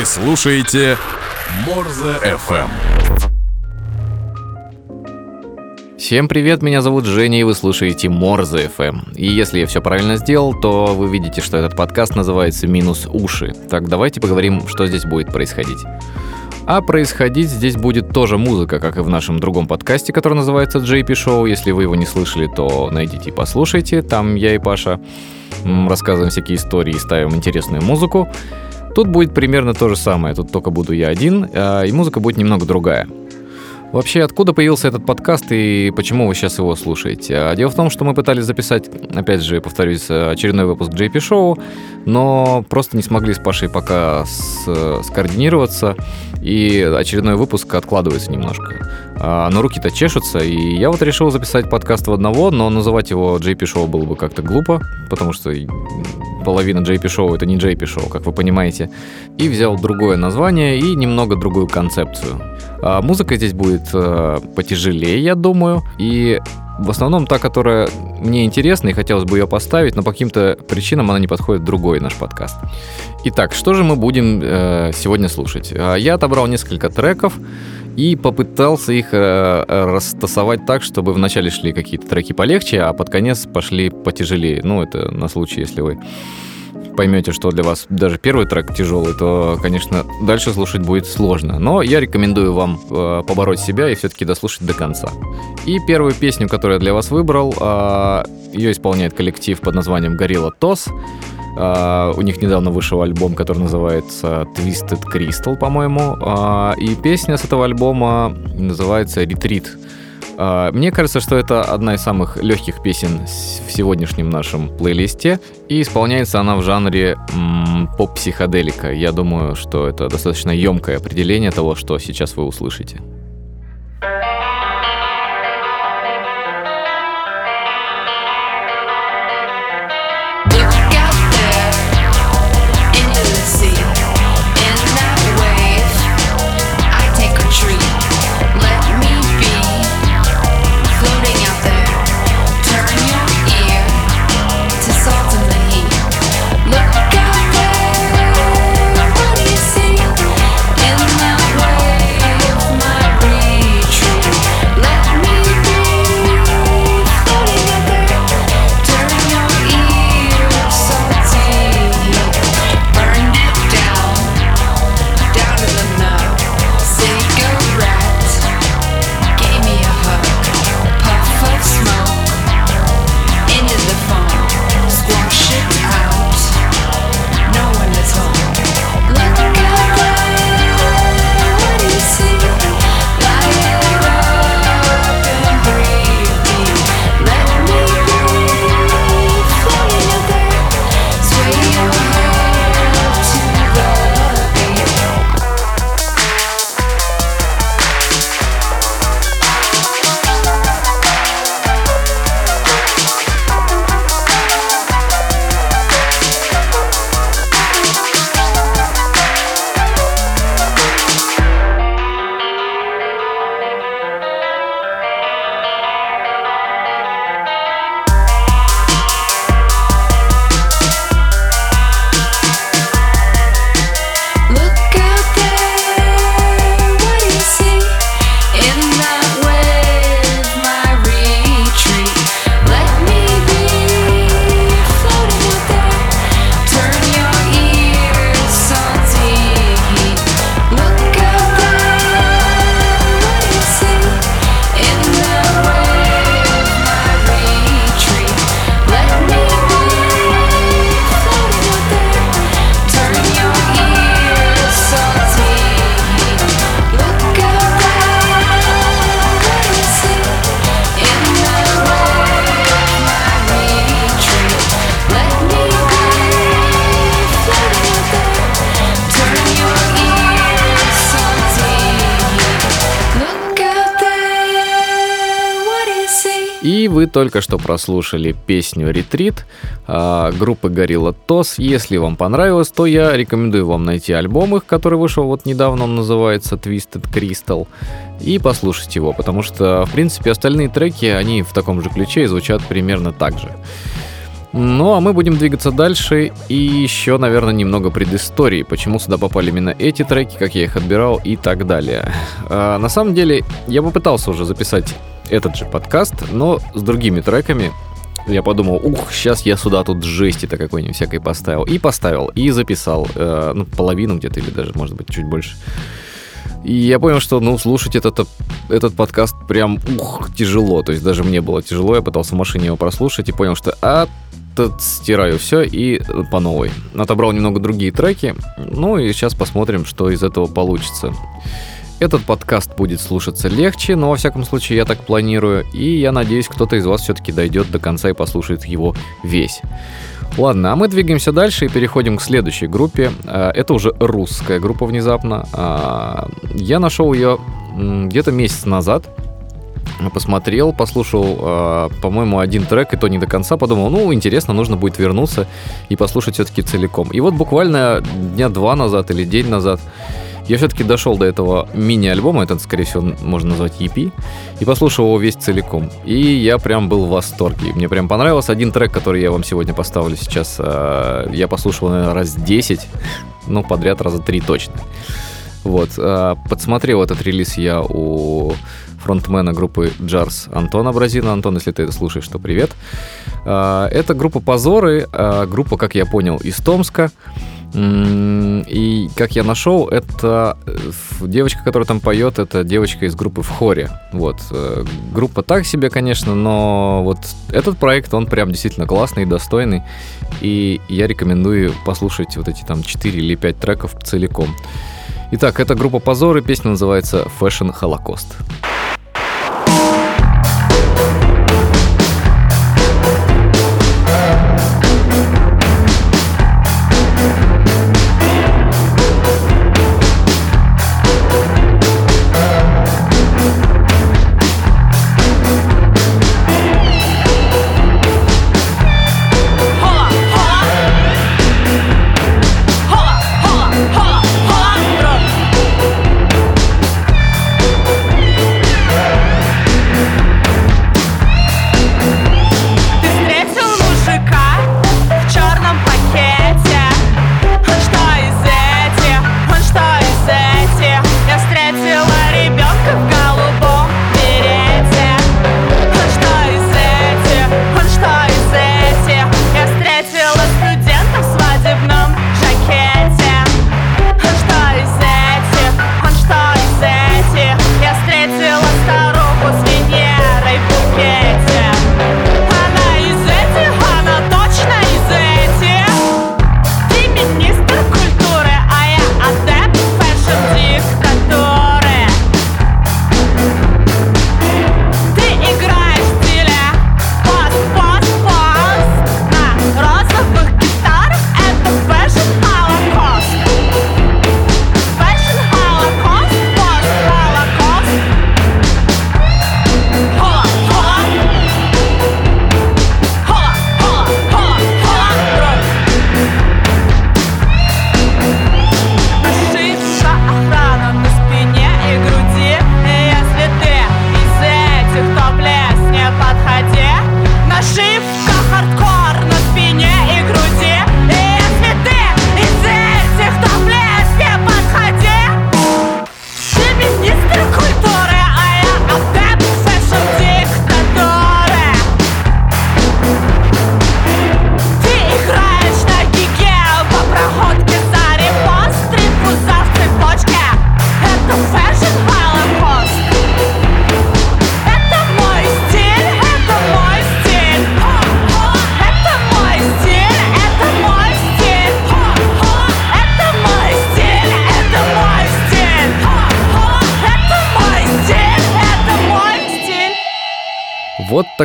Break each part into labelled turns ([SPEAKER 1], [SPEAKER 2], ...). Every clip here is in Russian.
[SPEAKER 1] Вы слушаете Морзе FM.
[SPEAKER 2] Всем привет, меня зовут Женя, и вы слушаете Морзе FM. И если я все правильно сделал, то вы видите, что этот подкаст называется «Минус уши». Так давайте поговорим, что здесь будет происходить. А происходить здесь будет тоже музыка, как и в нашем другом подкасте, который называется JP Show. Если вы его не слышали, то найдите и послушайте. Там я и Паша рассказываем всякие истории и ставим интересную музыку. Тут будет примерно то же самое, тут только буду я один, а, и музыка будет немного другая. Вообще, откуда появился этот подкаст и почему вы сейчас его слушаете? А, дело в том, что мы пытались записать, опять же, повторюсь, очередной выпуск JP Show, но просто не смогли с Пашей пока с, скоординироваться, и очередной выпуск откладывается немножко. А, но руки-то чешутся, и я вот решил записать подкаст в одного, но называть его JP Show было бы как-то глупо, потому что половина JP Show это не JP Show, как вы понимаете. И взял другое название и немного другую концепцию. А музыка здесь будет э, потяжелее, я думаю, и в основном та, которая мне интересна и хотелось бы ее поставить, но по каким-то причинам она не подходит другой наш подкаст. Итак, что же мы будем э, сегодня слушать? А, я отобрал несколько треков и попытался их э, растасовать так, чтобы вначале шли какие-то треки полегче, а под конец пошли потяжелее. Ну, это на случай, если вы поймете, что для вас даже первый трек тяжелый, то, конечно, дальше слушать будет сложно. Но я рекомендую вам э, побороть себя и все-таки дослушать до конца. И первую песню, которую я для вас выбрал, э, ее исполняет коллектив под названием Gorilla Toss. Uh, у них недавно вышел альбом, который называется Twisted Crystal, по-моему. Uh, и песня с этого альбома называется Retreat. Uh, мне кажется, что это одна из самых легких песен в сегодняшнем нашем плейлисте. И исполняется она в жанре поп-психоделика. Я думаю, что это достаточно емкое определение того, что сейчас вы услышите. Только что прослушали песню «Ретрит» э, группы Gorilla Toss. Если вам понравилось, то я рекомендую вам найти альбом их, который вышел вот недавно, он называется Twisted Crystal, и послушать его, потому что, в принципе, остальные треки, они в таком же ключе и звучат примерно так же. Ну, а мы будем двигаться дальше и еще, наверное, немного предыстории, почему сюда попали именно эти треки, как я их отбирал и так далее. А, на самом деле, я попытался уже записать этот же подкаст, но с другими треками. Я подумал, ух, сейчас я сюда тут жести-то какой-нибудь всякой поставил. И поставил, и записал, э, ну, половину где-то, или даже, может быть, чуть больше. И я понял, что, ну, слушать этот, этот подкаст прям, ух, тяжело. То есть даже мне было тяжело, я пытался в машине его прослушать и понял, что а, тут стираю все и по новой. Отобрал немного другие треки, ну и сейчас посмотрим, что из этого получится. Этот подкаст будет слушаться легче, но во всяком случае я так планирую, и я надеюсь, кто-то из вас все-таки дойдет до конца и послушает его весь. Ладно, а мы двигаемся дальше и переходим к следующей группе. А, это уже русская группа внезапно. А, я нашел ее где-то месяц назад. Посмотрел, послушал, а, по-моему, один трек, и то не до конца. Подумал, ну, интересно, нужно будет вернуться и послушать все-таки целиком. И вот буквально дня два назад или день назад я все-таки дошел до этого мини-альбома, это, скорее всего, можно назвать EP, и послушал его весь целиком. И я прям был в восторге. Мне прям понравился один трек, который я вам сегодня поставлю сейчас. А, я послушал, наверное, раз 10, ну, подряд раза 3 точно. Вот, а, подсмотрел этот релиз я у фронтмена группы Джарс Антона Бразина. Антон, если ты это слушаешь, то привет. А, это группа Позоры, группа, как я понял, из Томска. И как я нашел, это э, девочка, которая там поет, это девочка из группы в хоре. Вот. Э, группа так себе, конечно, но вот этот проект, он прям действительно классный и достойный. И я рекомендую послушать вот эти там 4 или 5 треков целиком. Итак, это группа Позоры, песня называется Fashion Holocaust.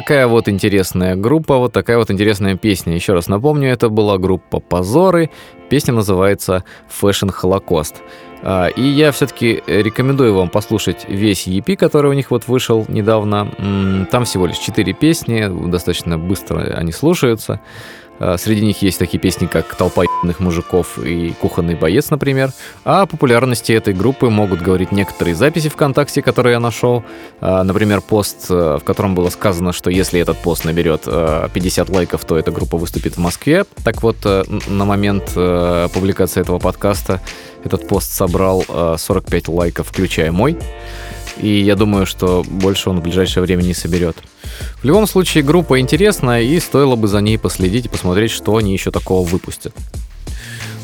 [SPEAKER 2] Такая вот интересная группа, вот такая вот интересная песня. Еще раз напомню, это была группа «Позоры». Песня называется «Fashion Holocaust». А, и я все-таки рекомендую вам послушать весь EP, который у них вот вышел недавно. Там всего лишь 4 песни, достаточно быстро они слушаются.
[SPEAKER 3] А, среди них есть такие песни, как «Толпа ебаных мужиков» и «Кухонный боец», например. А о популярности этой группы могут говорить некоторые записи ВКонтакте, которые я нашел. А, например, пост, э, в котором было сказано, что если этот пост наберет 50 э, лайков, то эта группа выступит в Москве. Так вот, э, на момент публикации этого подкаста этот пост собрал 45 лайков, включая мой и я думаю, что больше он в ближайшее время не соберет. В любом случае, группа интересная, и стоило бы за ней последить и посмотреть, что они еще такого выпустят.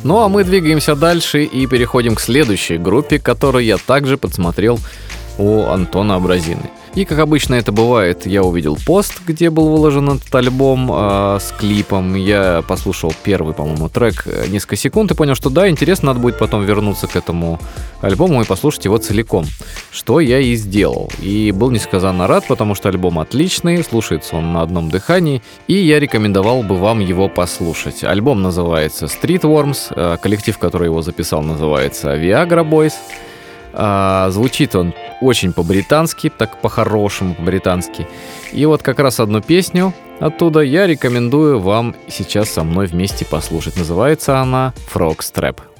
[SPEAKER 3] Ну а мы двигаемся дальше и переходим к следующей группе, которую я также подсмотрел у Антона Абразины. И, как обычно это бывает, я увидел пост, где был выложен этот альбом э, с клипом. Я послушал первый, по-моему, трек э, несколько секунд и понял, что да, интересно, надо будет потом вернуться к этому альбому и послушать его целиком. Что я и сделал. И был несказанно рад, потому что альбом отличный, слушается он на одном дыхании, и я рекомендовал бы вам его послушать. Альбом называется Street Worms, э, коллектив, который его записал, называется Viagra Boys. А, звучит он очень по-британски, так по-хорошему по-британски. И вот как раз одну песню оттуда я рекомендую вам сейчас со мной вместе послушать. Называется она Frog Strap.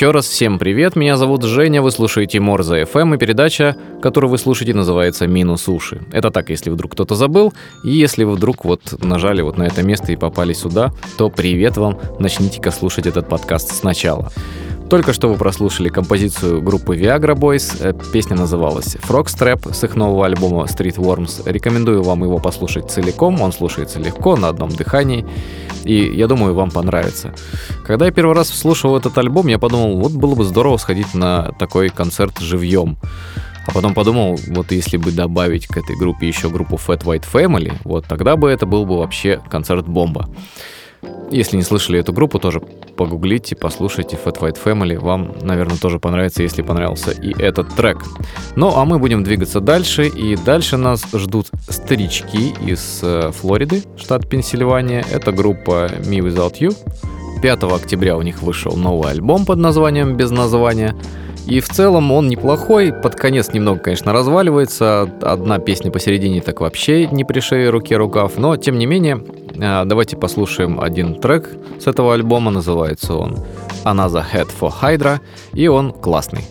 [SPEAKER 3] Еще раз всем привет, меня зовут Женя, вы слушаете Морза FM, и передача, которую вы слушаете, называется «Минус уши». Это так, если вдруг кто-то забыл, и если вы вдруг вот нажали вот на это место и попали сюда, то привет вам, начните-ка слушать этот подкаст сначала.
[SPEAKER 2] Только что вы прослушали композицию группы Viagra Boys. Э, песня называлась Frogstrap с их нового альбома Street Worms. Рекомендую вам его послушать целиком. Он слушается легко, на одном дыхании. И я думаю, вам понравится. Когда я первый раз слушал этот альбом, я подумал, вот было бы здорово сходить на такой концерт живьем. А потом подумал, вот если бы добавить к этой группе еще группу Fat White Family, вот тогда бы это был бы вообще концерт-бомба. Если не слышали эту группу, тоже погуглите, послушайте Fat White Family. Вам, наверное, тоже понравится, если понравился и этот трек. Ну, а мы будем двигаться дальше. И дальше нас ждут старички из э, Флориды, штат Пенсильвания. Это группа Me Without You. 5 октября у них вышел новый альбом под названием «Без названия». И в целом он неплохой, под конец немного, конечно, разваливается, одна песня посередине так вообще не при шее руке рукав, но тем не менее, а, давайте послушаем один трек с этого альбома, называется он Another Head for Hydra, и он классный.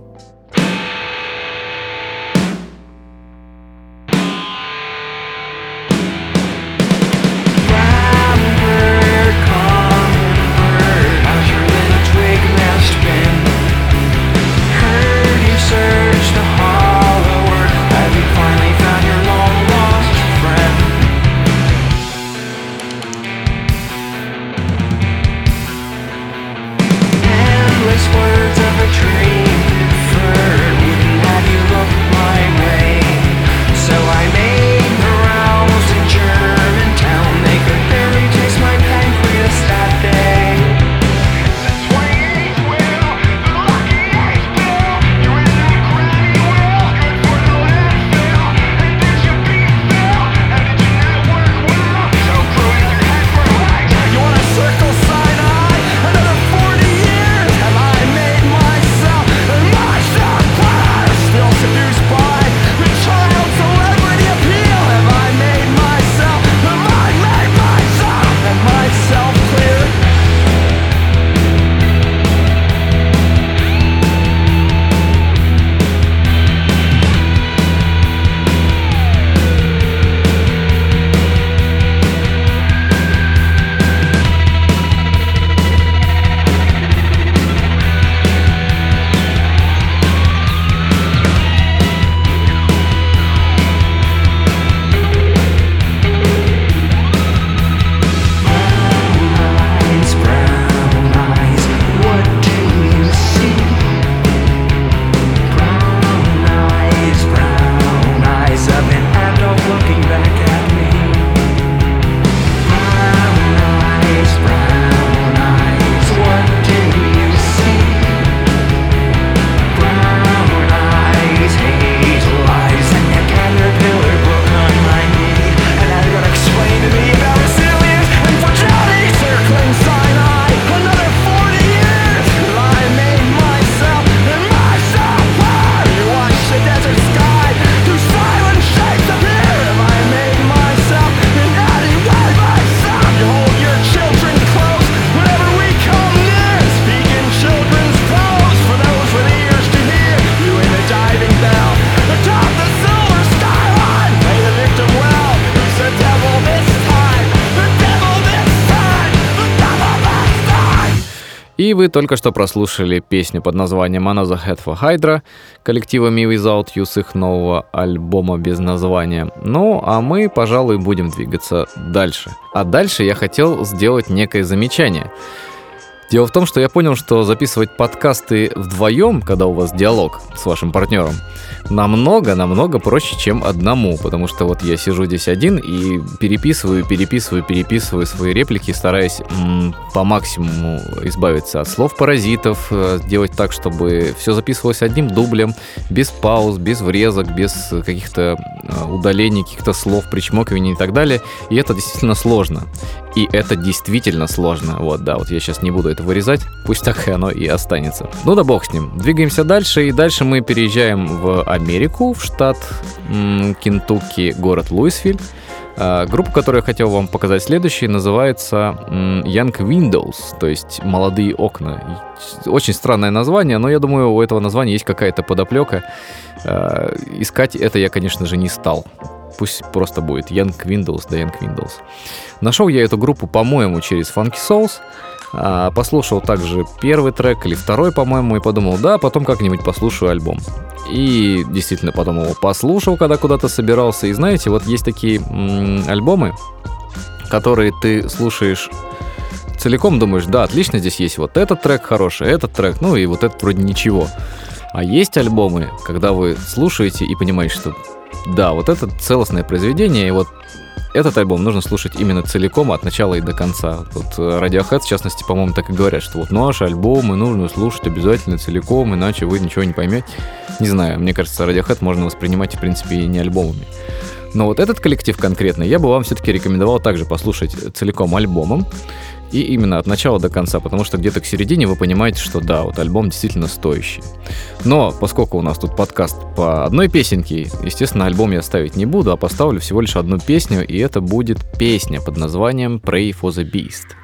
[SPEAKER 2] И вы только что прослушали песню под названием Another Head for Hydra коллектива Me Without You с их нового альбома без названия. Ну, а мы, пожалуй, будем двигаться дальше. А дальше я хотел сделать некое замечание. Дело в том, что я понял, что записывать подкасты вдвоем, когда у вас диалог с вашим партнером, намного-намного проще, чем одному, потому что вот я сижу здесь один и переписываю, переписываю, переписываю свои реплики, стараясь м, по максимуму избавиться от слов-паразитов, э, делать так, чтобы все записывалось одним дублем, без пауз, без врезок, без каких-то э, удалений, каких-то слов, причмокиваний и так далее. И это действительно сложно. И это действительно сложно. Вот, да, вот я сейчас не буду это вырезать. Пусть так и оно и останется. Ну да бог с ним. Двигаемся дальше. И дальше мы переезжаем в Америку, в штат м- Кентукки, город Луисвиль. А, группа, которую я хотел вам показать следующей, называется Young Windows, то есть молодые окна. Очень странное название, но я думаю, у этого названия есть какая-то подоплека. А, искать это я, конечно же, не стал. Пусть просто будет Young Windows, да Young Windows. Нашел я эту группу, по-моему, через Funky Souls. А, послушал также первый трек или второй, по-моему, и подумал, да, потом как-нибудь послушаю альбом. И действительно потом его послушал, когда куда-то собирался. И знаете, вот есть такие м- альбомы, которые ты слушаешь целиком, думаешь, да, отлично, здесь есть вот этот трек хороший, этот трек, ну и вот этот вроде ничего. А есть альбомы, когда вы слушаете и понимаете, что да, вот это целостное произведение, и вот этот альбом нужно слушать именно целиком от начала и до конца. Вот э, Radiohead, в частности, по-моему, так и говорят, что вот наши альбомы нужно слушать обязательно целиком, иначе вы ничего не поймете. Не знаю, мне кажется, Radiohead можно воспринимать, в принципе, и не альбомами. Но вот этот коллектив конкретно я бы вам все-таки рекомендовал также послушать целиком альбомом. И именно от начала до конца, потому что где-то к середине вы понимаете, что да, вот альбом действительно стоящий. Но поскольку у нас тут подкаст по одной песенке, естественно, альбом я ставить не буду, а поставлю всего лишь одну песню, и это будет песня под названием Pray for the Beast.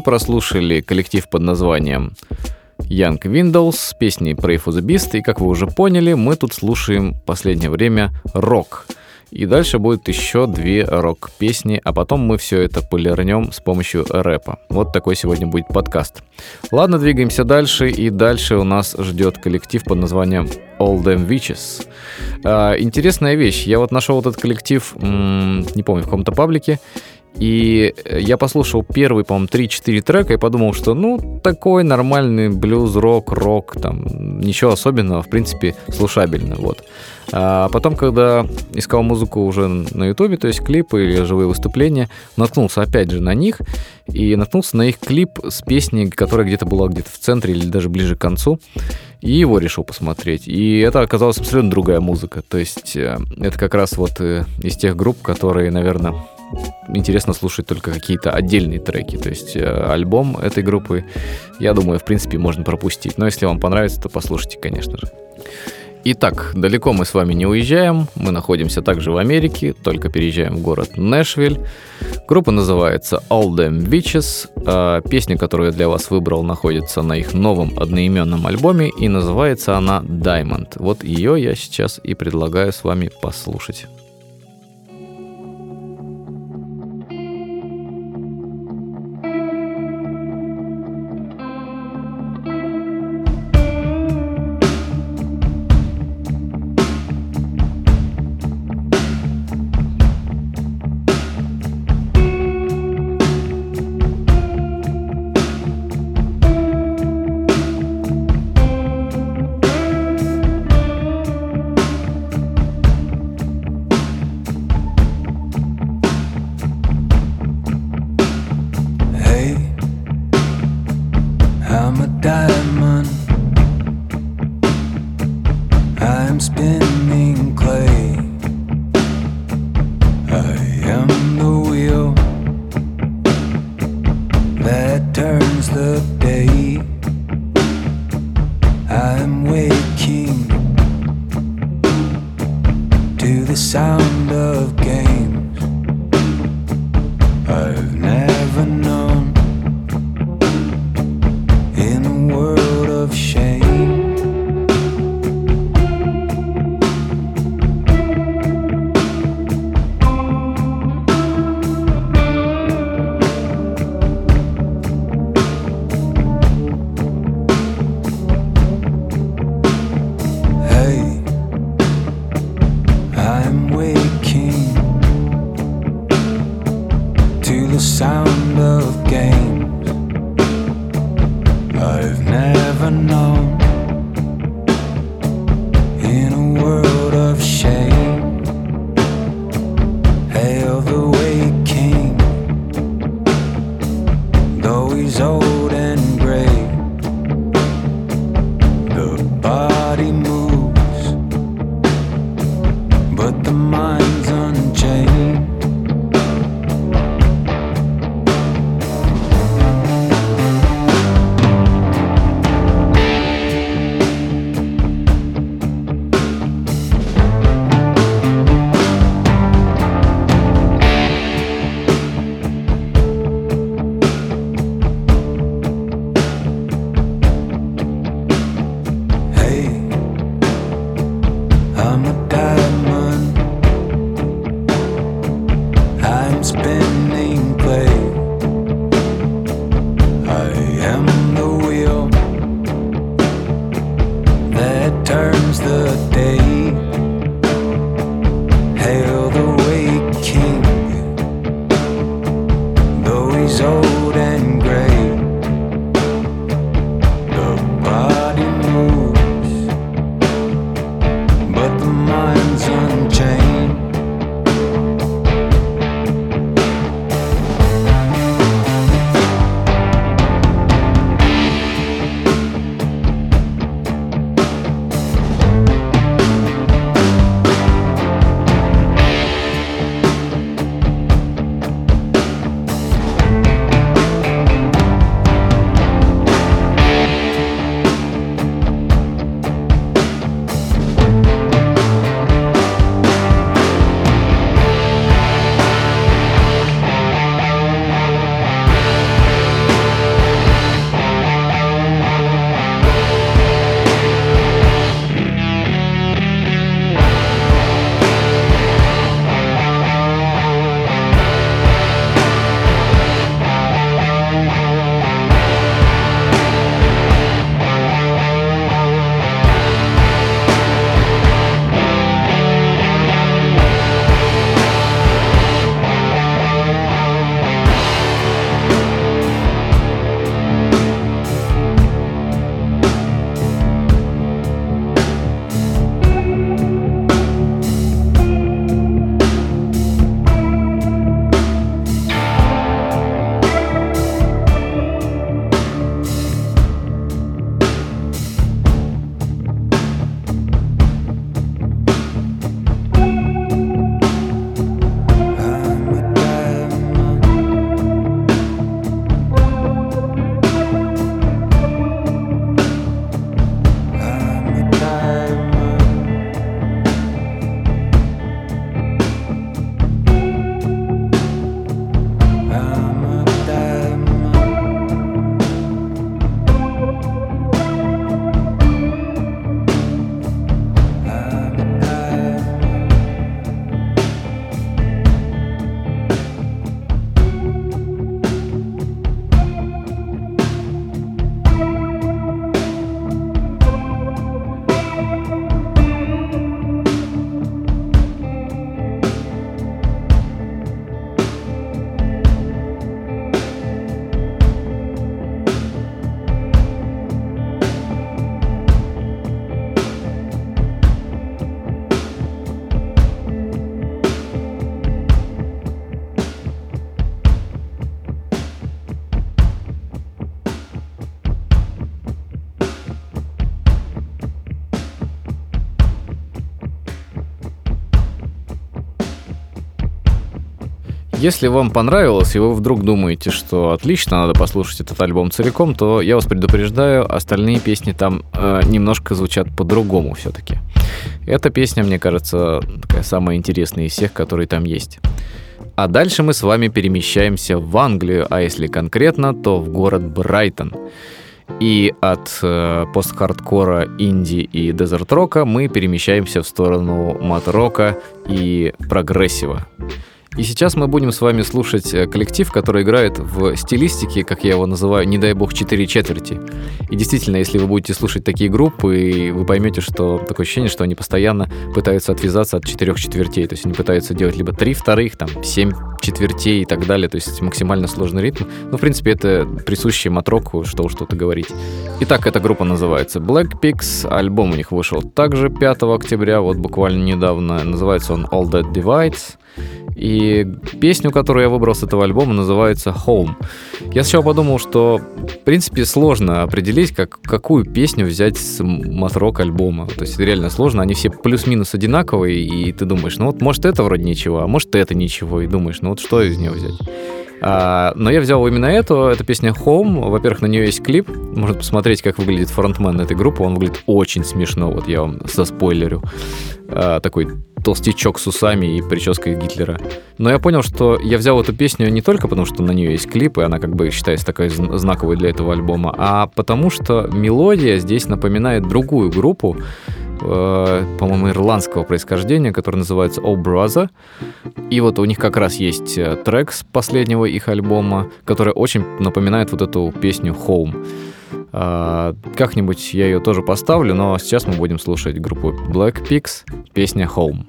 [SPEAKER 2] Прослушали коллектив под названием Young Windows с песней Pray for the Beast. И как вы уже поняли, мы тут слушаем в последнее время рок. И дальше будет еще две рок-песни, а потом мы все это полирнем с помощью рэпа. Вот такой сегодня будет подкаст. Ладно, двигаемся дальше, и дальше у нас ждет коллектив под названием All Them Witches. А, интересная вещь, я вот нашел этот коллектив, не помню, в каком-то паблике, И я послушал первый, по-моему, 3-4 трека и подумал, что, ну, такой нормальный блюз, рок, рок, там, ничего особенного, в принципе, слушабельно, вот. А потом, когда искал музыку уже на ютубе, то есть клипы или живые выступления, наткнулся опять же на них и наткнулся на их клип с песней, которая где-то была где-то в центре или даже ближе к концу, и его решил посмотреть. И это оказалась абсолютно другая музыка, то есть э, это как раз вот э, из тех групп, которые, наверное, интересно слушать только какие-то отдельные треки. То есть э, альбом этой группы, я думаю, в принципе, можно пропустить. Но если вам понравится, то послушайте, конечно же. Итак, далеко мы с вами не уезжаем, мы находимся также в Америке, только переезжаем в город Нэшвиль. Группа называется All Them Witches, а песня, которую я для вас выбрал, находится на их новом одноименном альбоме и называется она Diamond. Вот ее я сейчас и предлагаю с вами послушать. mind. Если вам понравилось, и вы вдруг думаете, что отлично, надо послушать этот альбом целиком, то я вас предупреждаю, остальные песни там э, немножко звучат по-другому все-таки. Эта песня, мне кажется, такая самая интересная из всех, которые там есть. А дальше мы с вами перемещаемся в Англию, а если конкретно, то в город Брайтон. И от э, пост-хардкора, инди и дезерт-рока мы перемещаемся в сторону мат-рока и прогрессива. И сейчас мы будем с вами слушать э, коллектив, который играет в стилистике, как я его называю, не дай бог, 4 четверти. И действительно, если вы будете слушать такие группы, вы поймете, что такое ощущение, что они постоянно пытаются отвязаться от четырех четвертей. То есть они пытаются делать либо три вторых, там, семь четвертей и так далее. То есть максимально сложный ритм. Ну, в принципе, это присуще матроку, что уж что-то говорить. Итак, эта группа называется Black Pigs. Альбом у них вышел также 5 октября, вот буквально недавно. Называется он All That Divides. И песню, которую я выбрал с этого альбома, называется Home. Я сначала подумал, что, в принципе, сложно определить, как, какую песню взять с матрок альбома. То есть реально сложно, они все плюс-минус одинаковые, и ты думаешь, ну вот, может, это вроде ничего, а может, это ничего, и думаешь, ну вот что из нее взять? А, но я взял именно эту, это песня Home. Во-первых, на нее есть клип. Можно посмотреть, как выглядит фронтмен этой группы. Он выглядит очень смешно, вот я вам со А, такой толстячок с усами и прической Гитлера. Но я понял, что я взял эту песню не только потому, что на нее есть клип, и она как бы считается такой знаковой для этого альбома, а потому что мелодия здесь напоминает другую группу, э, по-моему, ирландского происхождения, которая называется Oh Brother. И вот у них как раз есть э, трек с последнего их альбома, который очень напоминает вот эту песню Home. А, как-нибудь я ее тоже поставлю, но сейчас мы будем слушать группу Black Pigs, песня Home.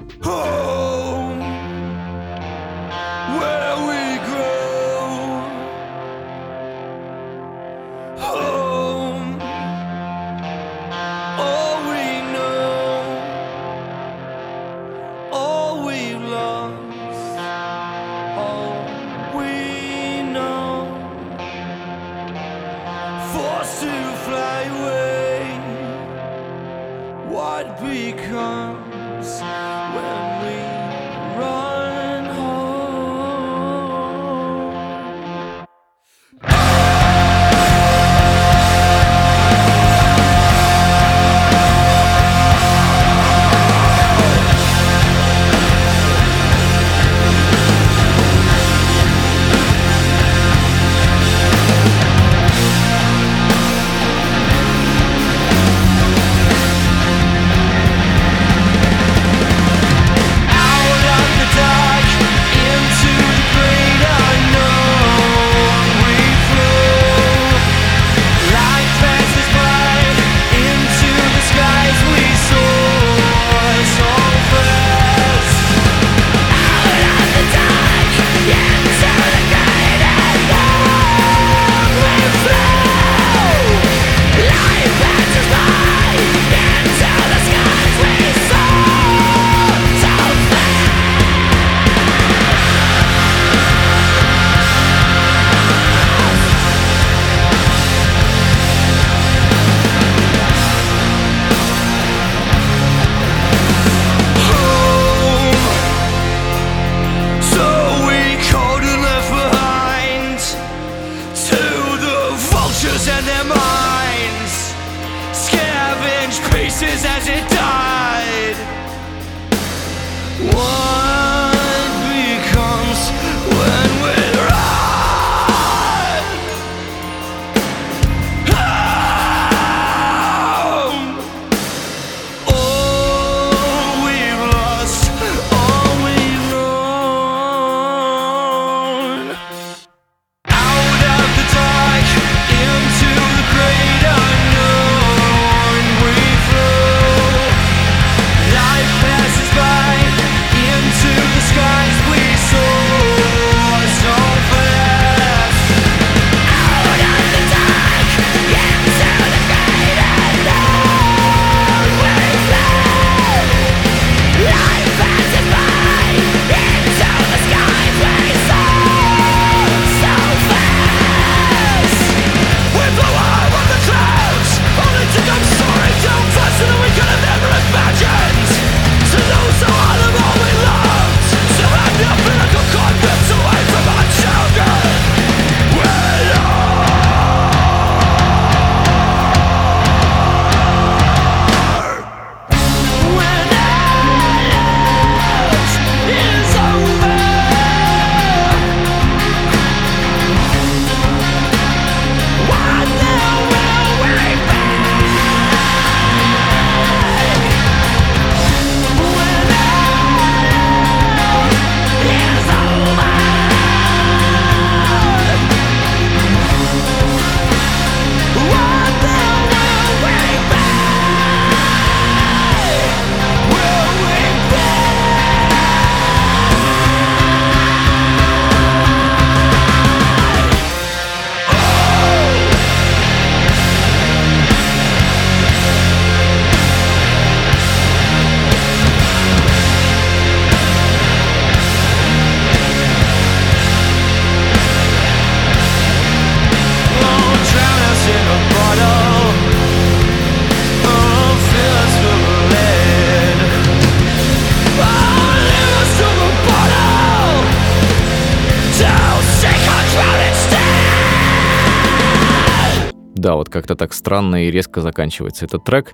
[SPEAKER 2] Да, вот как-то так странно и резко заканчивается этот трек.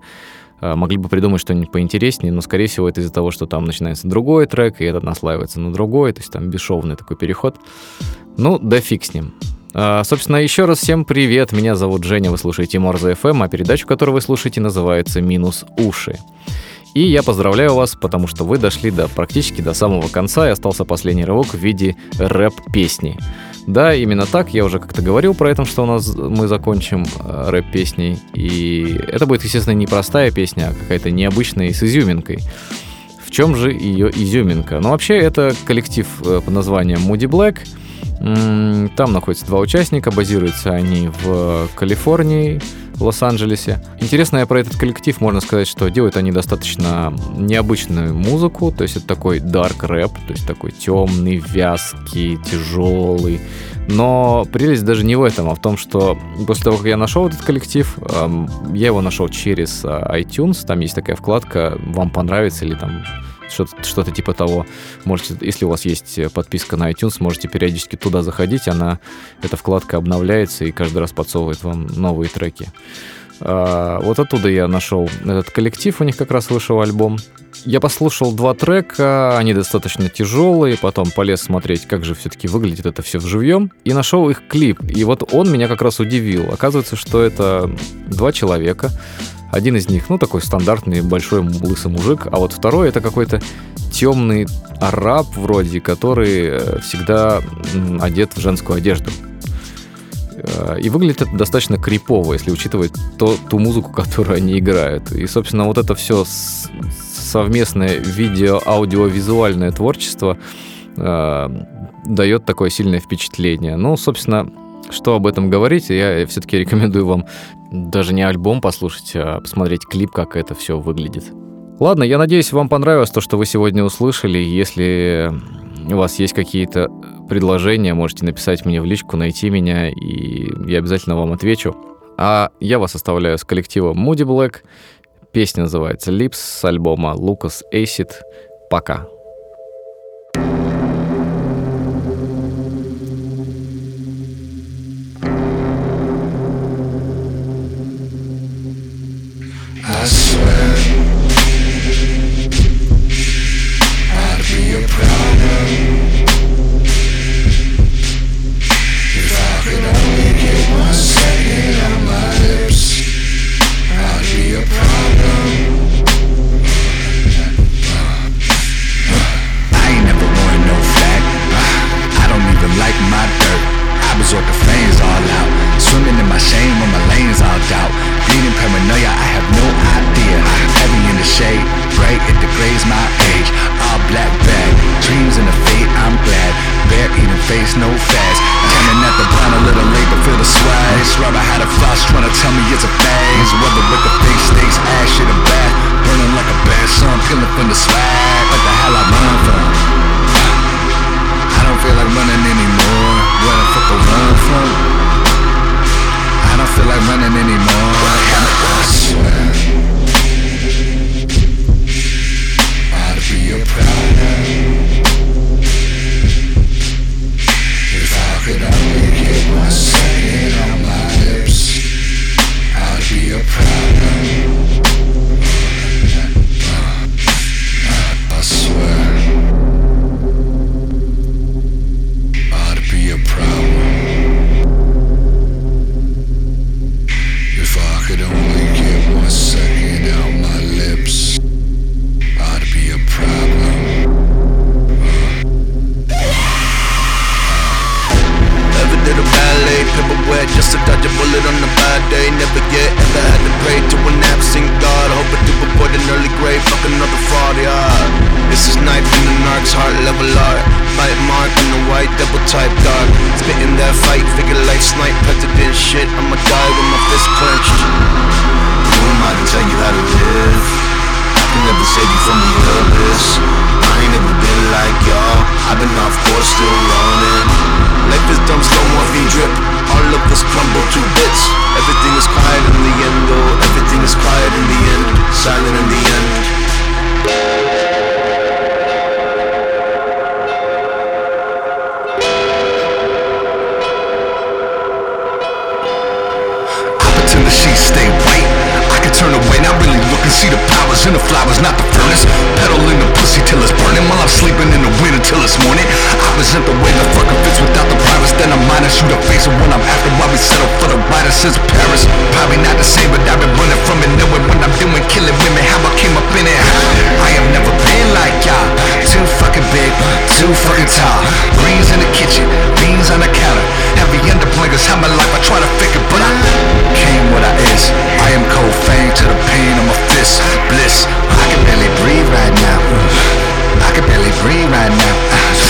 [SPEAKER 2] А, могли бы придумать что-нибудь поинтереснее, но, скорее всего, это из-за того, что там начинается другой трек, и этот наслаивается на другой, то есть там бесшовный такой переход. Ну, да фиг с ним. А, собственно, еще раз всем привет. Меня зовут Женя, вы слушаете Морза FM, а передачу, которую вы слушаете, называется «Минус уши». И я поздравляю вас, потому что вы дошли до практически до самого конца и остался последний рывок в виде рэп-песни. Да, именно так, я уже как-то говорил про это, что у нас мы закончим э, рэп-песней. И это будет, естественно, не простая песня, а какая-то необычная и с изюминкой. В чем же ее изюминка? Ну, вообще, это коллектив э, под названием Moody Black. Там находятся два участника, базируются они в Калифорнии, Лос-Анджелесе. Интересно про этот коллектив можно сказать, что делают они достаточно необычную музыку, то есть это такой dark рэп, то есть такой темный, вязкий, тяжелый. Но прелесть даже не в этом, а в том, что после того, как я нашел этот коллектив, я его нашел через а, iTunes, там есть такая вкладка «Вам понравится» или там что-то, что-то типа того. Можете, если у вас есть подписка на iTunes, можете периодически туда заходить, она, эта вкладка обновляется и каждый раз подсовывает вам новые треки. А, вот оттуда я нашел этот коллектив, у них как раз вышел альбом. Я послушал два трека, они достаточно тяжелые, потом полез смотреть, как же все-таки выглядит это все вживьем, и нашел их клип. И вот он меня как раз удивил. Оказывается, что это два человека, один из них, ну, такой стандартный большой лысый мужик, а вот второй это какой-то темный араб вроде, который э, всегда одет в женскую одежду. Э, и выглядит это достаточно крипово, если учитывать то, ту музыку, которую они играют. И, собственно, вот это все совместное видео-аудиовизуальное творчество э, дает такое сильное впечатление. Ну, собственно, что об этом говорить, я все-таки рекомендую вам даже не альбом послушать, а посмотреть клип, как это все выглядит. Ладно, я надеюсь, вам понравилось то, что вы сегодня услышали. Если у вас есть какие-то предложения, можете написать мне в личку, найти меня, и я обязательно вам отвечу. А я вас оставляю с коллективом Moody Black. Песня называется Lips с альбома Lucas Acid. Пока.
[SPEAKER 4] Tupperware just to dodge a bullet on a bad day. Never yet ever had to pray to an absent God. Hope to avoid an early grave, fuck another fraud, yeah. This is knife in the narc's heart, level art. Bite mark on the white double type dog. Spitting that fight, figure life snipe, president shit. I'ma die with my fist clenched. Who am I to tell you how to live? can never save you from the abyss. I ain't never been like y'all. I've been off course, still running. Life is dumb, slow morphine drip. All of us crumble to bits. Everything is quiet in the end, oh Everything is quiet in the end. Silent in the end.
[SPEAKER 3] And the flowers, not the furnace. Pedaling the pussy till it's burning while I'm sleeping in the wind until it's morning. I present the way the fucking fits without the privacy. Then I'm minus shoot a face of when I'm after while we settle for the writer since Paris. Probably not the same, but I've been running from it, knowing when I'm doing killing women, how I came up in it. I have never been like y'all. Too fucking big, too fucking tall. Greens in the kitchen, beans on the counter. Heavy under blinkers, how my life I try to figure, but I came what I is. I am cold fang to the pain of my fist. Bliss, breathe right now. I can barely breathe right now.